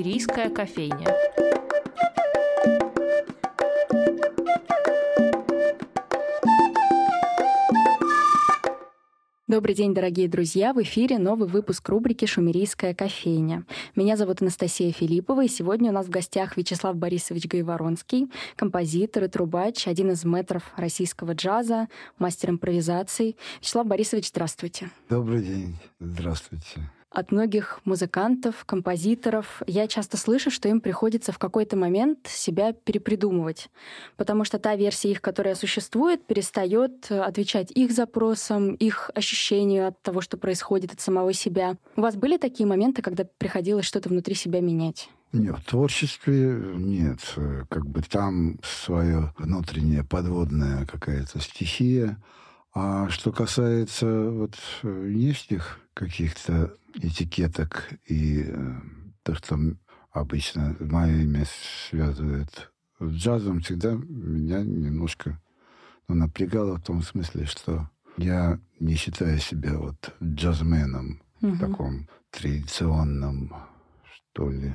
Шумерийская кофейня. Добрый день, дорогие друзья! В эфире новый выпуск рубрики «Шумерийская кофейня». Меня зовут Анастасия Филиппова, и сегодня у нас в гостях Вячеслав Борисович Гайворонский, композитор и трубач, один из метров российского джаза, мастер импровизаций. Вячеслав Борисович, здравствуйте. Добрый день. Здравствуйте от многих музыкантов, композиторов я часто слышу, что им приходится в какой-то момент себя перепридумывать, потому что та версия их, которая существует, перестает отвечать их запросам, их ощущению от того, что происходит от самого себя. У вас были такие моменты, когда приходилось что-то внутри себя менять? Нет, в творчестве нет. Как бы там свое внутреннее подводная какая-то стихия. А что касается вот внешних каких-то этикеток и э, то, что обычно мое имя связывает с джазом, всегда меня немножко ну, напрягало в том смысле, что я не считаю себя вот джазменом угу. в таком традиционном, что ли,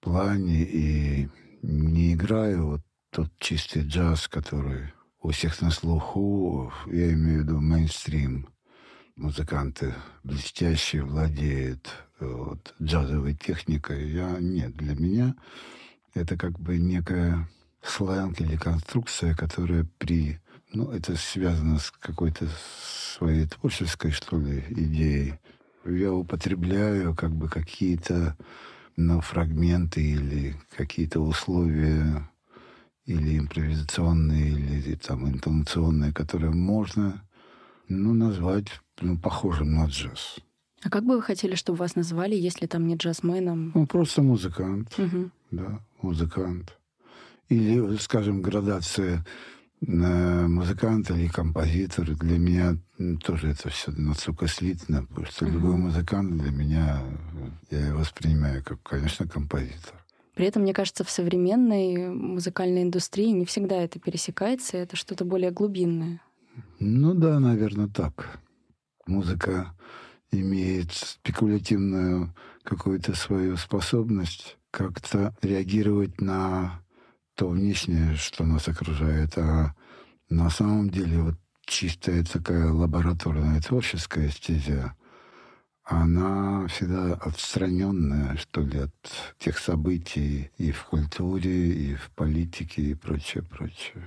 плане. И не играю вот тот чистый джаз, который у всех на слуху, я имею в виду мейнстрим музыканты блестящие владеют э, вот, джазовой техникой. Я нет, для меня это как бы некая сленг или конструкция, которая при... Ну, это связано с какой-то своей творческой, что ли, идеей. Я употребляю как бы какие-то ну, фрагменты или какие-то условия или импровизационные, или там интонационные, которые можно ну, назвать ну, похожим на джаз. А как бы вы хотели, чтобы вас назвали, если там не джазменом? Ну, просто музыкант. Угу. Да, музыкант. Или, скажем, градация на музыкант или композитор. Для меня тоже это все настолько слитно, потому что угу. любой музыкант для меня, я его воспринимаю как, конечно, композитор. При этом, мне кажется, в современной музыкальной индустрии не всегда это пересекается, это что-то более глубинное. Ну да, наверное, так музыка имеет спекулятивную какую-то свою способность как-то реагировать на то внешнее, что нас окружает. А на самом деле вот чистая такая лабораторная творческая стезя, она всегда отстраненная, что ли, от тех событий и в культуре, и в политике, и прочее, прочее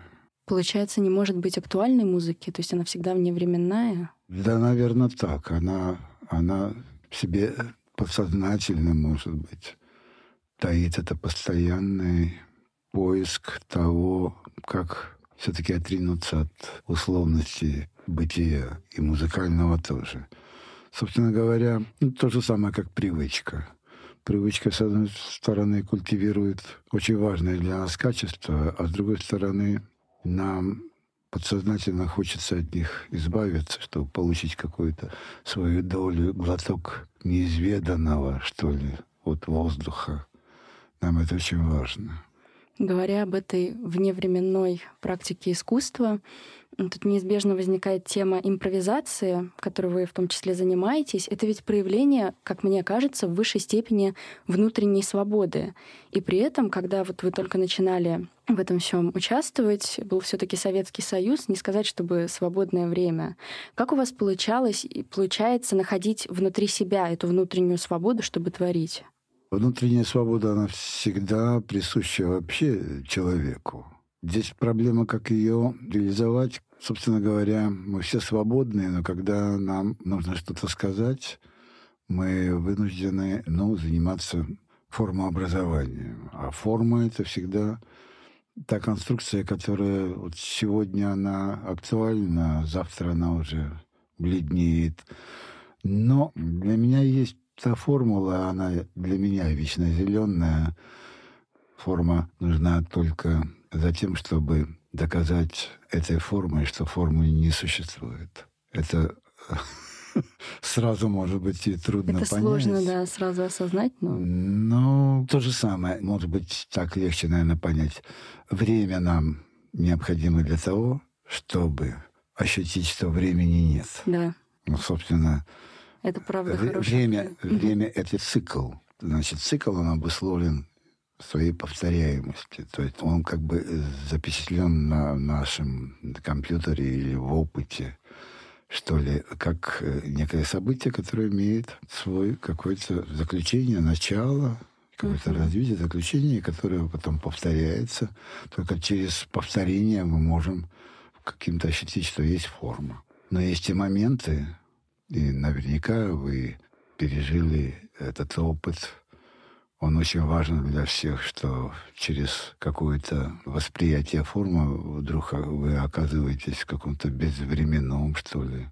получается, не может быть актуальной музыки? То есть она всегда вневременная? Да, наверное, так. Она, она в себе подсознательно, может быть, таит это постоянный поиск того, как все-таки отринуться от условности бытия и музыкального тоже. Собственно говоря, ну, то же самое, как привычка. Привычка, с одной стороны, культивирует очень важное для нас качество, а с другой стороны, нам подсознательно хочется от них избавиться, чтобы получить какую-то свою долю, глоток неизведанного, что ли, от воздуха. Нам это очень важно. Говоря об этой вневременной практике искусства, Тут неизбежно возникает тема импровизации, которой вы в том числе занимаетесь. Это ведь проявление, как мне кажется, в высшей степени внутренней свободы. И при этом, когда вот вы только начинали в этом всем участвовать, был все-таки Советский Союз, не сказать, чтобы свободное время. Как у вас получалось и получается находить внутри себя эту внутреннюю свободу, чтобы творить? Внутренняя свобода, она всегда присуща вообще человеку. Здесь проблема, как ее реализовать. Собственно говоря, мы все свободны, но когда нам нужно что-то сказать, мы вынуждены ну, заниматься формообразованием. А форма — это всегда та конструкция, которая вот сегодня она актуальна, завтра она уже бледнеет. Но для меня есть та формула, она для меня вечно зеленая. Форма нужна только за тем, чтобы доказать этой формой, что формы не существует. Это сразу, может быть, и трудно Это понять. сложно, да, сразу осознать, но... Ну, то же самое. Может быть, так легче, наверное, понять. Время нам необходимо для того, чтобы ощутить, что времени нет. Да. Ну, собственно, это правда время, время — это цикл. значит, цикл, он обусловлен своей повторяемости. То есть он как бы запечатлен на нашем компьютере или в опыте, что ли, как э, некое событие, которое имеет свой какое-то заключение, начало, какое-то uh-huh. развитие, заключение, которое потом повторяется. Только через повторение мы можем каким-то ощутить, что есть форма. Но есть и моменты, и наверняка вы пережили этот опыт. Он очень важен для всех, что через какое-то восприятие формы вдруг вы оказываетесь в каком-то безвременном, что ли,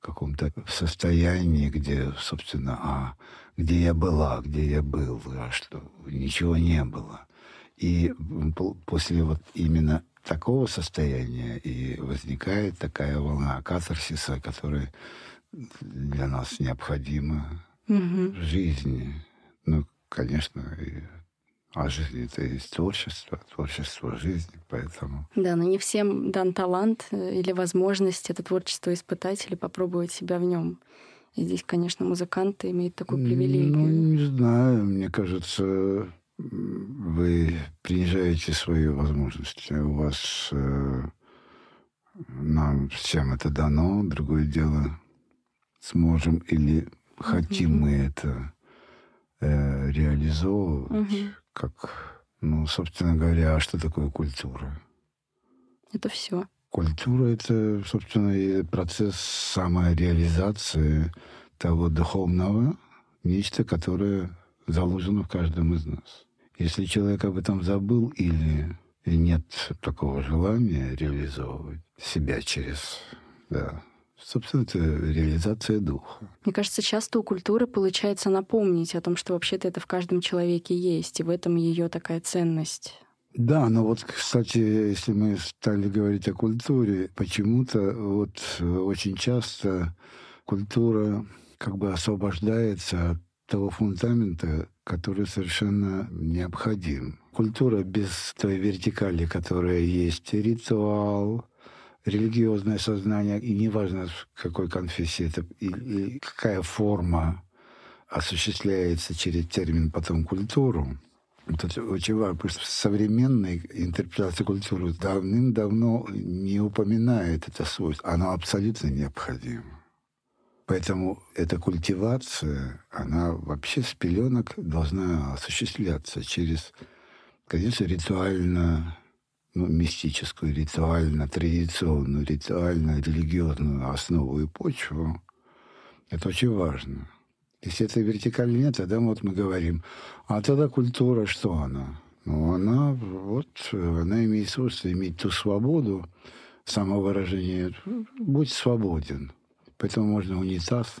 каком-то состоянии, где, собственно, а где я была, где я был, а что ничего не было. И после вот именно такого состояния и возникает такая волна катарсиса, которая для нас необходима угу. жизни. Ну, конечно, и а жизнь это есть творчество, творчество жизни, поэтому... Да, но не всем дан талант э, или возможность это творчество испытать или попробовать себя в нем. И здесь, конечно, музыканты имеют такую привилегию. Ну, не знаю, мне кажется, вы принижаете свои возможности. У вас э, нам всем это дано, другое дело, сможем или хотим мы это э, реализовывать, как, ну, собственно говоря, а что такое культура? Это все. Культура — это, собственно, процесс самореализации того духовного, нечто, которое заложено в каждом из нас. Если человек об этом забыл или нет такого желания реализовывать себя через да, Собственно, это реализация духа. Мне кажется, часто у культуры получается напомнить о том, что вообще-то это в каждом человеке есть, и в этом ее такая ценность. Да, но вот, кстати, если мы стали говорить о культуре, почему-то вот очень часто культура как бы освобождается от того фундамента, который совершенно необходим. Культура без той вертикали, которая есть ритуал, религиозное сознание, и неважно, какой конфессии это, и, и какая форма осуществляется через термин потом культуру, это очень важно, потому что современная интерпретация культуры давным-давно не упоминает это свойство. Оно абсолютно необходимо. Поэтому эта культивация, она вообще с пеленок должна осуществляться через, конечно, ритуально ну, мистическую, ритуально, традиционную, ритуально религиозную основу и почву, это очень важно. Если этой вертикали нет, тогда вот мы говорим, а тогда культура, что она? Ну, она вот, она имеет свойство иметь ту свободу самовыражения. Будь свободен. Поэтому можно унитаз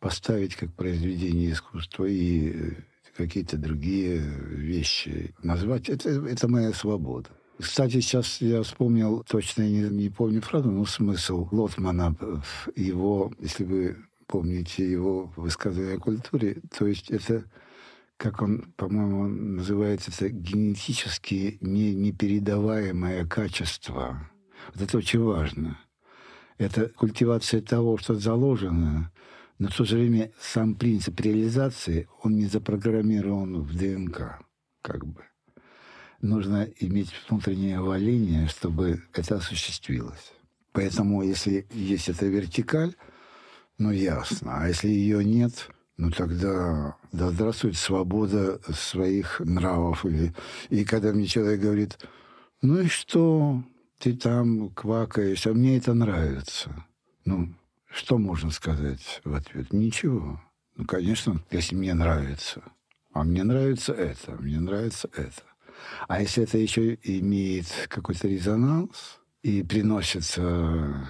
поставить как произведение искусства и какие-то другие вещи назвать. Это, это моя свобода. Кстати, сейчас я вспомнил, точно не, не помню фразу, но смысл Лотмана, его, если вы помните его высказывание о культуре, то есть это, как он, по-моему, называется, это генетически не, непередаваемое качество. Вот это очень важно. Это культивация того, что заложено, но в то же время сам принцип реализации, он не запрограммирован в ДНК, как бы нужно иметь внутреннее валение, чтобы это осуществилось. Поэтому, если есть эта вертикаль, ну, ясно. А если ее нет, ну, тогда да здравствует свобода своих нравов. Или... И когда мне человек говорит, ну и что, ты там квакаешь, а мне это нравится. Ну, что можно сказать в ответ? Ничего. Ну, конечно, если мне нравится. А мне нравится это, мне нравится это. А если это еще имеет какой-то резонанс и приносится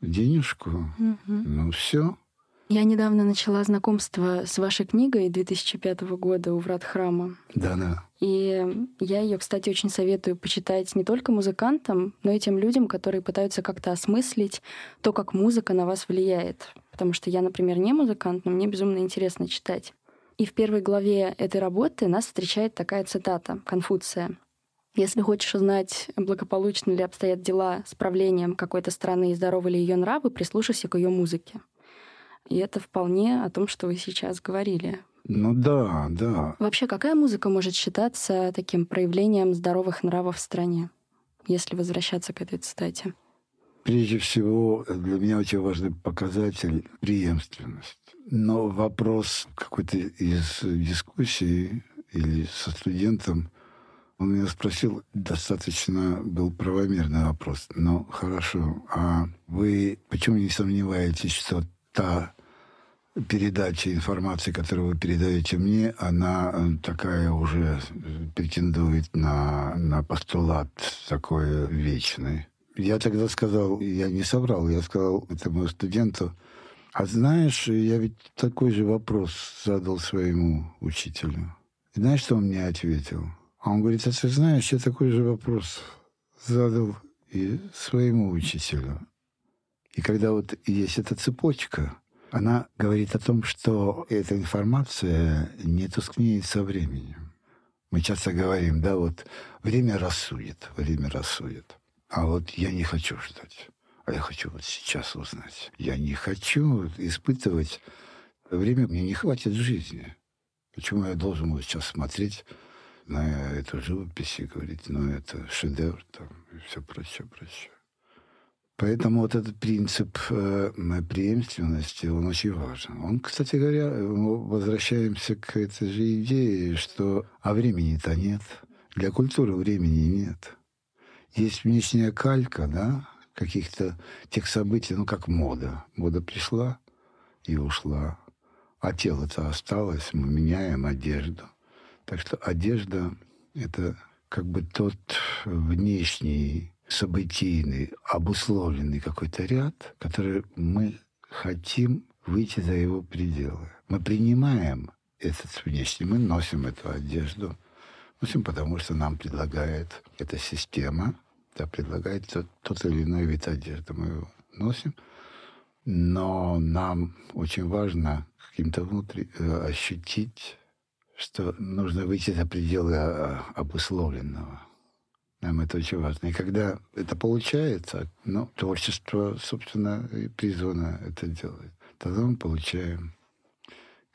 денежку, угу. ну все. Я недавно начала знакомство с вашей книгой 2005 года «У врат храма». Да-да. И я ее, кстати, очень советую почитать не только музыкантам, но и тем людям, которые пытаются как-то осмыслить то, как музыка на вас влияет. Потому что я, например, не музыкант, но мне безумно интересно читать. И в первой главе этой работы нас встречает такая цитата Конфуция. Если хочешь узнать, благополучно ли обстоят дела с правлением какой-то страны и здоровы ли ее нравы, прислушайся к ее музыке. И это вполне о том, что вы сейчас говорили. Ну да, да. Вообще, какая музыка может считаться таким проявлением здоровых нравов в стране, если возвращаться к этой цитате? Прежде всего, для меня очень важный показатель — преемственность. Но вопрос какой-то из дискуссии или со студентом, он меня спросил, достаточно был правомерный вопрос. Ну, хорошо, а вы почему не сомневаетесь, что та передача информации, которую вы передаете мне, она э, такая уже претендует на, на постулат такой вечный. Я тогда сказал, я не соврал, я сказал этому студенту, а знаешь, я ведь такой же вопрос задал своему учителю. И знаешь, что он мне ответил? А он говорит, а ты знаешь, я такой же вопрос задал и своему учителю. И когда вот есть эта цепочка, она говорит о том, что эта информация не тускнеет со временем. Мы часто говорим, да, вот время рассудит, время рассудит. А вот я не хочу ждать. Я хочу вот сейчас узнать. Я не хочу испытывать время, мне не хватит жизни. Почему я должен вот сейчас смотреть на эту живопись и говорить, ну, это шедевр там, и все прочее, прочее. Поэтому вот этот принцип э, преемственности, он очень важен. Он, кстати говоря, мы возвращаемся к этой же идее, что а времени-то нет. Для культуры времени нет есть внешняя калька, да, каких-то тех событий, ну, как мода. Мода пришла и ушла, а тело-то осталось, мы меняем одежду. Так что одежда — это как бы тот внешний, событийный, обусловленный какой-то ряд, который мы хотим выйти за его пределы. Мы принимаем этот внешний, мы носим эту одежду, носим, потому что нам предлагает эта система, да, предлагает тот, тот или иной вид одежды. Мы его носим. Но нам очень важно каким-то внутри э, ощутить, что нужно выйти за пределы а, обусловленного. Нам это очень важно. И когда это получается, ну, творчество, собственно, и призвано это делать, тогда мы получаем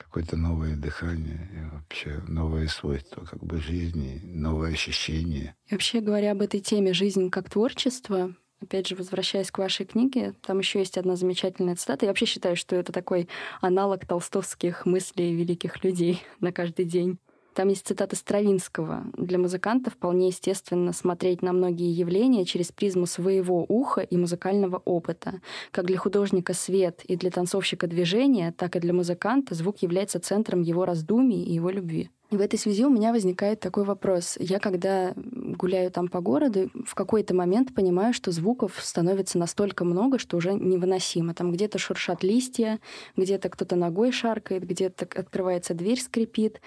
какое-то новое дыхание и вообще новое свойство как бы жизни, новое ощущение. И вообще говоря об этой теме «Жизнь как творчество», Опять же, возвращаясь к вашей книге, там еще есть одна замечательная цитата. Я вообще считаю, что это такой аналог толстовских мыслей великих людей на каждый день. Там есть цитата Стравинского. «Для музыканта вполне естественно смотреть на многие явления через призму своего уха и музыкального опыта. Как для художника свет и для танцовщика движение, так и для музыканта звук является центром его раздумий и его любви». В этой связи у меня возникает такой вопрос. Я, когда гуляю там по городу, в какой-то момент понимаю, что звуков становится настолько много, что уже невыносимо. Там где-то шуршат листья, где-то кто-то ногой шаркает, где-то открывается дверь, скрипит.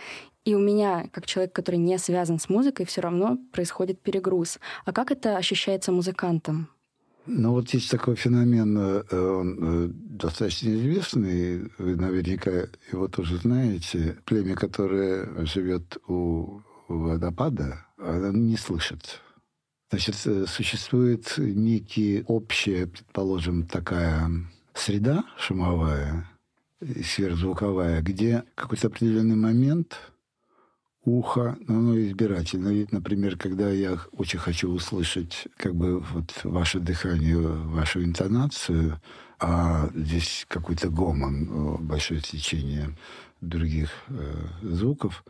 И у меня, как человек, который не связан с музыкой, все равно происходит перегруз. А как это ощущается музыкантом? Ну вот есть такой феномен, э, он э, достаточно известный, вы наверняка его тоже знаете. Племя, которое живет у водопада, оно не слышит. Значит, э, существует некий общая, предположим, такая среда шумовая, сверхзвуковая, где какой-то определенный момент ухо, но оно избирательно. Ведь, например, когда я очень хочу услышать как бы вот ваше дыхание, вашу интонацию, а здесь какой-то гомон, большое течение других э, звуков,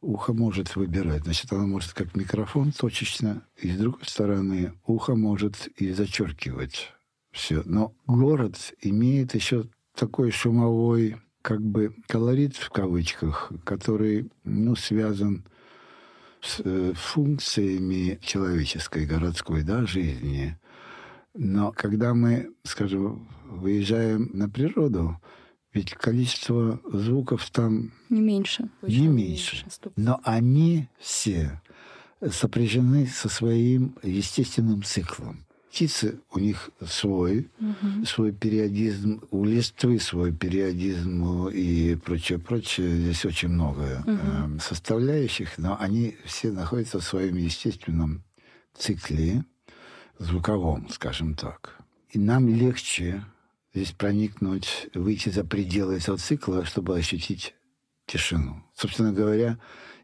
ухо может выбирать. Значит, оно может как микрофон точечно, и с другой стороны, ухо может и зачеркивать все. Но город имеет еще такой шумовой как бы колорит в кавычках, который ну, связан с э, функциями человеческой, городской да, жизни. Но когда мы, скажем, выезжаем на природу, ведь количество звуков там не меньше. Не меньше. меньше. Но они все сопряжены со своим естественным циклом. Птицы, у них свой, угу. свой периодизм, у листвы свой периодизм и прочее, прочее. Здесь очень много угу. э, составляющих, но они все находятся в своем естественном цикле, звуковом, скажем так. И нам легче здесь проникнуть, выйти за пределы этого цикла, чтобы ощутить тишину. Собственно говоря,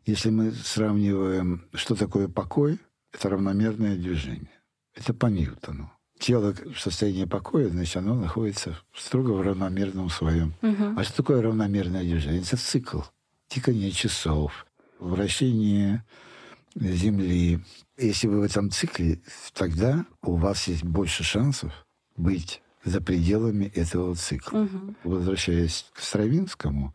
если мы сравниваем, что такое покой, это равномерное движение. Это по Ньютону. Тело в состоянии покоя, значит, оно находится строго в равномерном своем. Угу. А что такое равномерное движение? Это цикл. Тикание часов, вращение Земли. Если вы в этом цикле, тогда у вас есть больше шансов быть за пределами этого цикла. Угу. Возвращаясь к Стравинскому,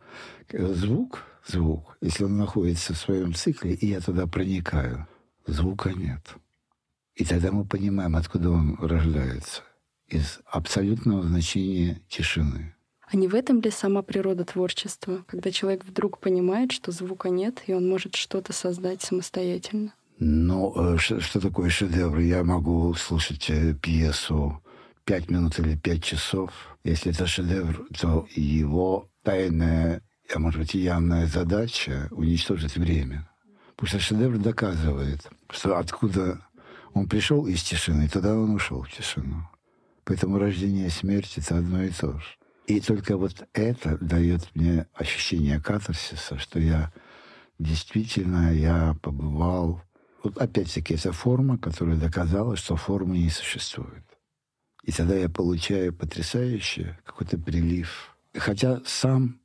звук, звук, если он находится в своем цикле, и я туда проникаю, звука нет. И тогда мы понимаем, откуда он рождается. Из абсолютного значения тишины. А не в этом ли сама природа творчества, когда человек вдруг понимает, что звука нет, и он может что-то создать самостоятельно? Ну, э, что, что такое шедевр? Я могу слушать э, пьесу пять минут или пять часов. Если это шедевр, то его тайная, а может быть, явная задача — уничтожить время. Потому что шедевр доказывает, что откуда он пришел из тишины, тогда он ушел в тишину. Поэтому рождение и смерть — это одно и то же. И только вот это дает мне ощущение катарсиса, что я действительно я побывал. Вот опять-таки это форма, которая доказала, что формы не существует. И тогда я получаю потрясающий какой-то прилив. Хотя сам,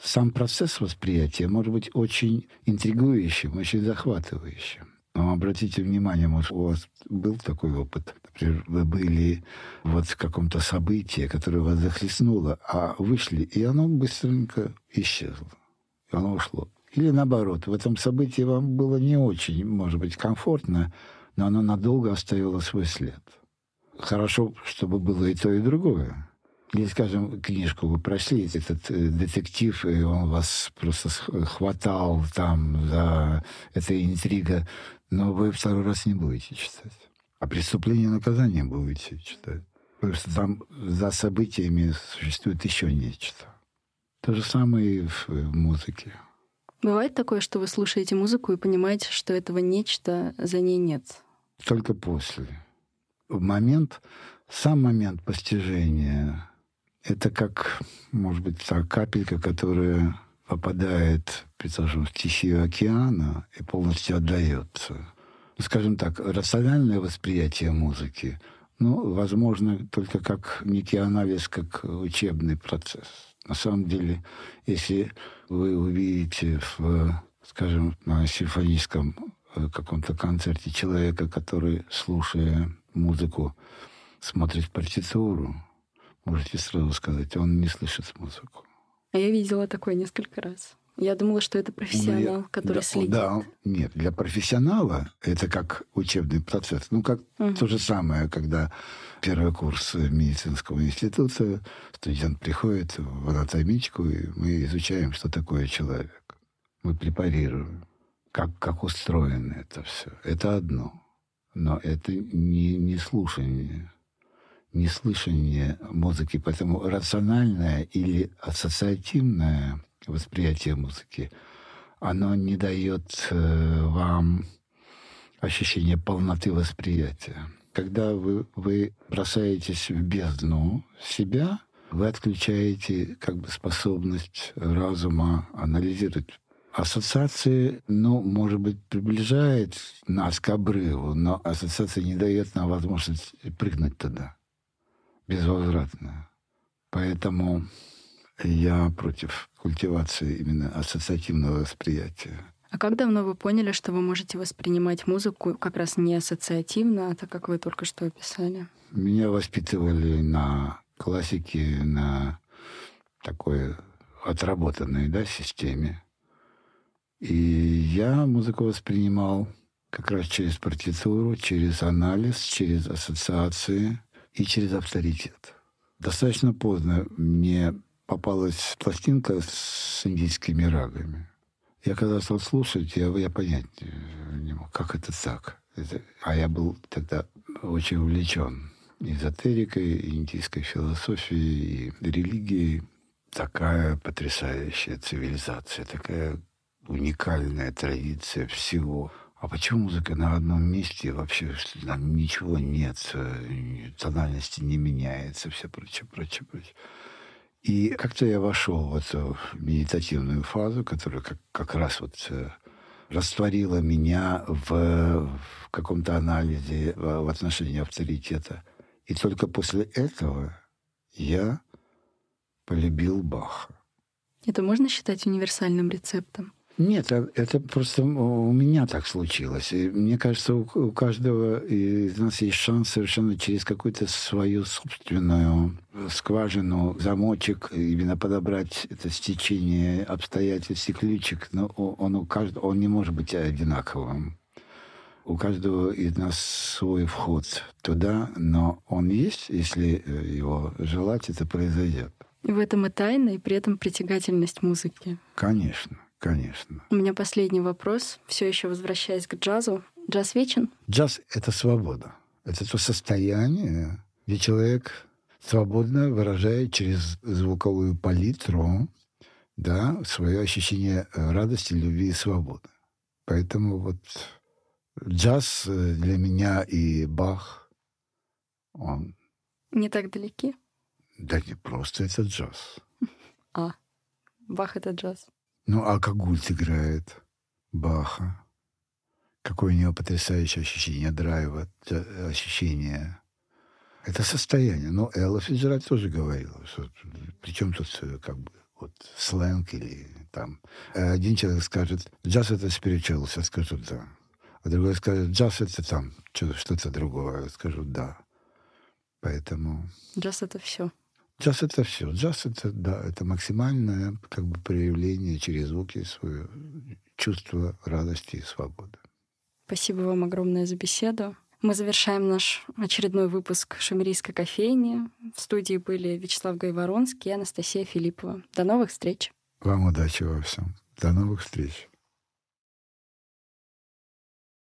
сам процесс восприятия может быть очень интригующим, очень захватывающим. Но обратите внимание, может, у вас был такой опыт. Например, вы были вот в каком-то событии, которое вас захлестнуло, а вышли, и оно быстренько исчезло. И оно ушло. Или наоборот, в этом событии вам было не очень, может быть, комфортно, но оно надолго оставило свой след. Хорошо, чтобы было и то, и другое. Или, скажем, книжку вы прошли, этот э, детектив, и он вас просто хватал там за эта интрига, но вы второй раз не будете читать. А преступление и наказание будете читать. Потому что там за событиями существует еще нечто. То же самое и в музыке. Бывает такое, что вы слушаете музыку и понимаете, что этого нечто за ней нет? Только после. В момент, сам момент постижения, это как, может быть, та капелька, которая попадает, предположим, в стихию океана и полностью отдается. Ну, скажем так, рациональное восприятие музыки, ну, возможно, только как некий анализ, как учебный процесс. На самом деле, если вы увидите в, скажем, на симфоническом э, каком-то концерте человека, который, слушая музыку, смотрит партитуру, можете сразу сказать, он не слышит музыку. А я видела такое несколько раз. Я думала, что это профессионал, ну, который да, следит. Да, нет, для профессионала это как учебный процесс. Ну, как угу. то же самое, когда первый курс медицинского института, студент приходит в анатомичку, и мы изучаем, что такое человек. Мы препарируем, как, как устроено это все. Это одно. Но это не, не слушание неслышание музыки. Поэтому рациональное или ассоциативное восприятие музыки, оно не дает э, вам ощущение полноты восприятия. Когда вы, вы бросаетесь в бездну себя, вы отключаете как бы способность разума анализировать. Ассоциации, ну, может быть, приближает нас к обрыву, но ассоциация не дает нам возможность прыгнуть туда безвозвратно. Поэтому я против культивации именно ассоциативного восприятия. А как давно вы поняли, что вы можете воспринимать музыку как раз не ассоциативно, а так, как вы только что описали? Меня воспитывали на классике, на такой отработанной да, системе. И я музыку воспринимал как раз через партитуру, через анализ, через ассоциации и через авторитет. Достаточно поздно мне попалась пластинка с индийскими рагами. Я когда стал слушать, я, я понять не мог, как это так. Это, а я был тогда очень увлечен эзотерикой, индийской философией и религией. Такая потрясающая цивилизация, такая уникальная традиция всего. А почему музыка на одном месте вообще там ничего нет, э, тональности не меняется, все прочее, прочее, прочее. И как-то я вошел в эту медитативную фазу, которая как, как раз вот э, растворила меня в, в каком-то анализе в, в отношении авторитета. И только после этого я полюбил Баха. Это можно считать универсальным рецептом? Нет, а это просто у меня так случилось. И мне кажется, у каждого из нас есть шанс совершенно через какую-то свою собственную скважину, замочек, именно подобрать это стечение обстоятельств и ключик. Но он, у каждого, он не может быть одинаковым. У каждого из нас свой вход туда, но он есть, если э, его желать, это произойдет. И в этом и тайна, и при этом притягательность музыки. Конечно. Конечно. У меня последний вопрос, все еще возвращаясь к джазу. Джаз вечен? Джаз — это свобода. Это то состояние, где человек свободно выражает через звуковую палитру да, свое ощущение радости, любви и свободы. Поэтому вот джаз для меня и Бах, он... Не так далеки? Да не просто это джаз. А, Бах — это джаз. Ну, а как Гульт играет Баха. Какое у него потрясающее ощущение драйва, ощущение. Это состояние. Но Элла Фиджеральд тоже говорила, что причем тут э, как бы вот сленг или там. Один человек скажет, джаз это спиричуал, я скажу да. А другой скажет, джаз это там что-то другое, я скажу да. Поэтому... Джаз это все. Джаз это все. Джаз это, да, это максимальное как бы проявление через звуки свое чувство радости и свободы. Спасибо вам огромное за беседу. Мы завершаем наш очередной выпуск «Шумерийской кофейни». В студии были Вячеслав Гайворонский и Анастасия Филиппова. До новых встреч. Вам удачи во всем. До новых встреч.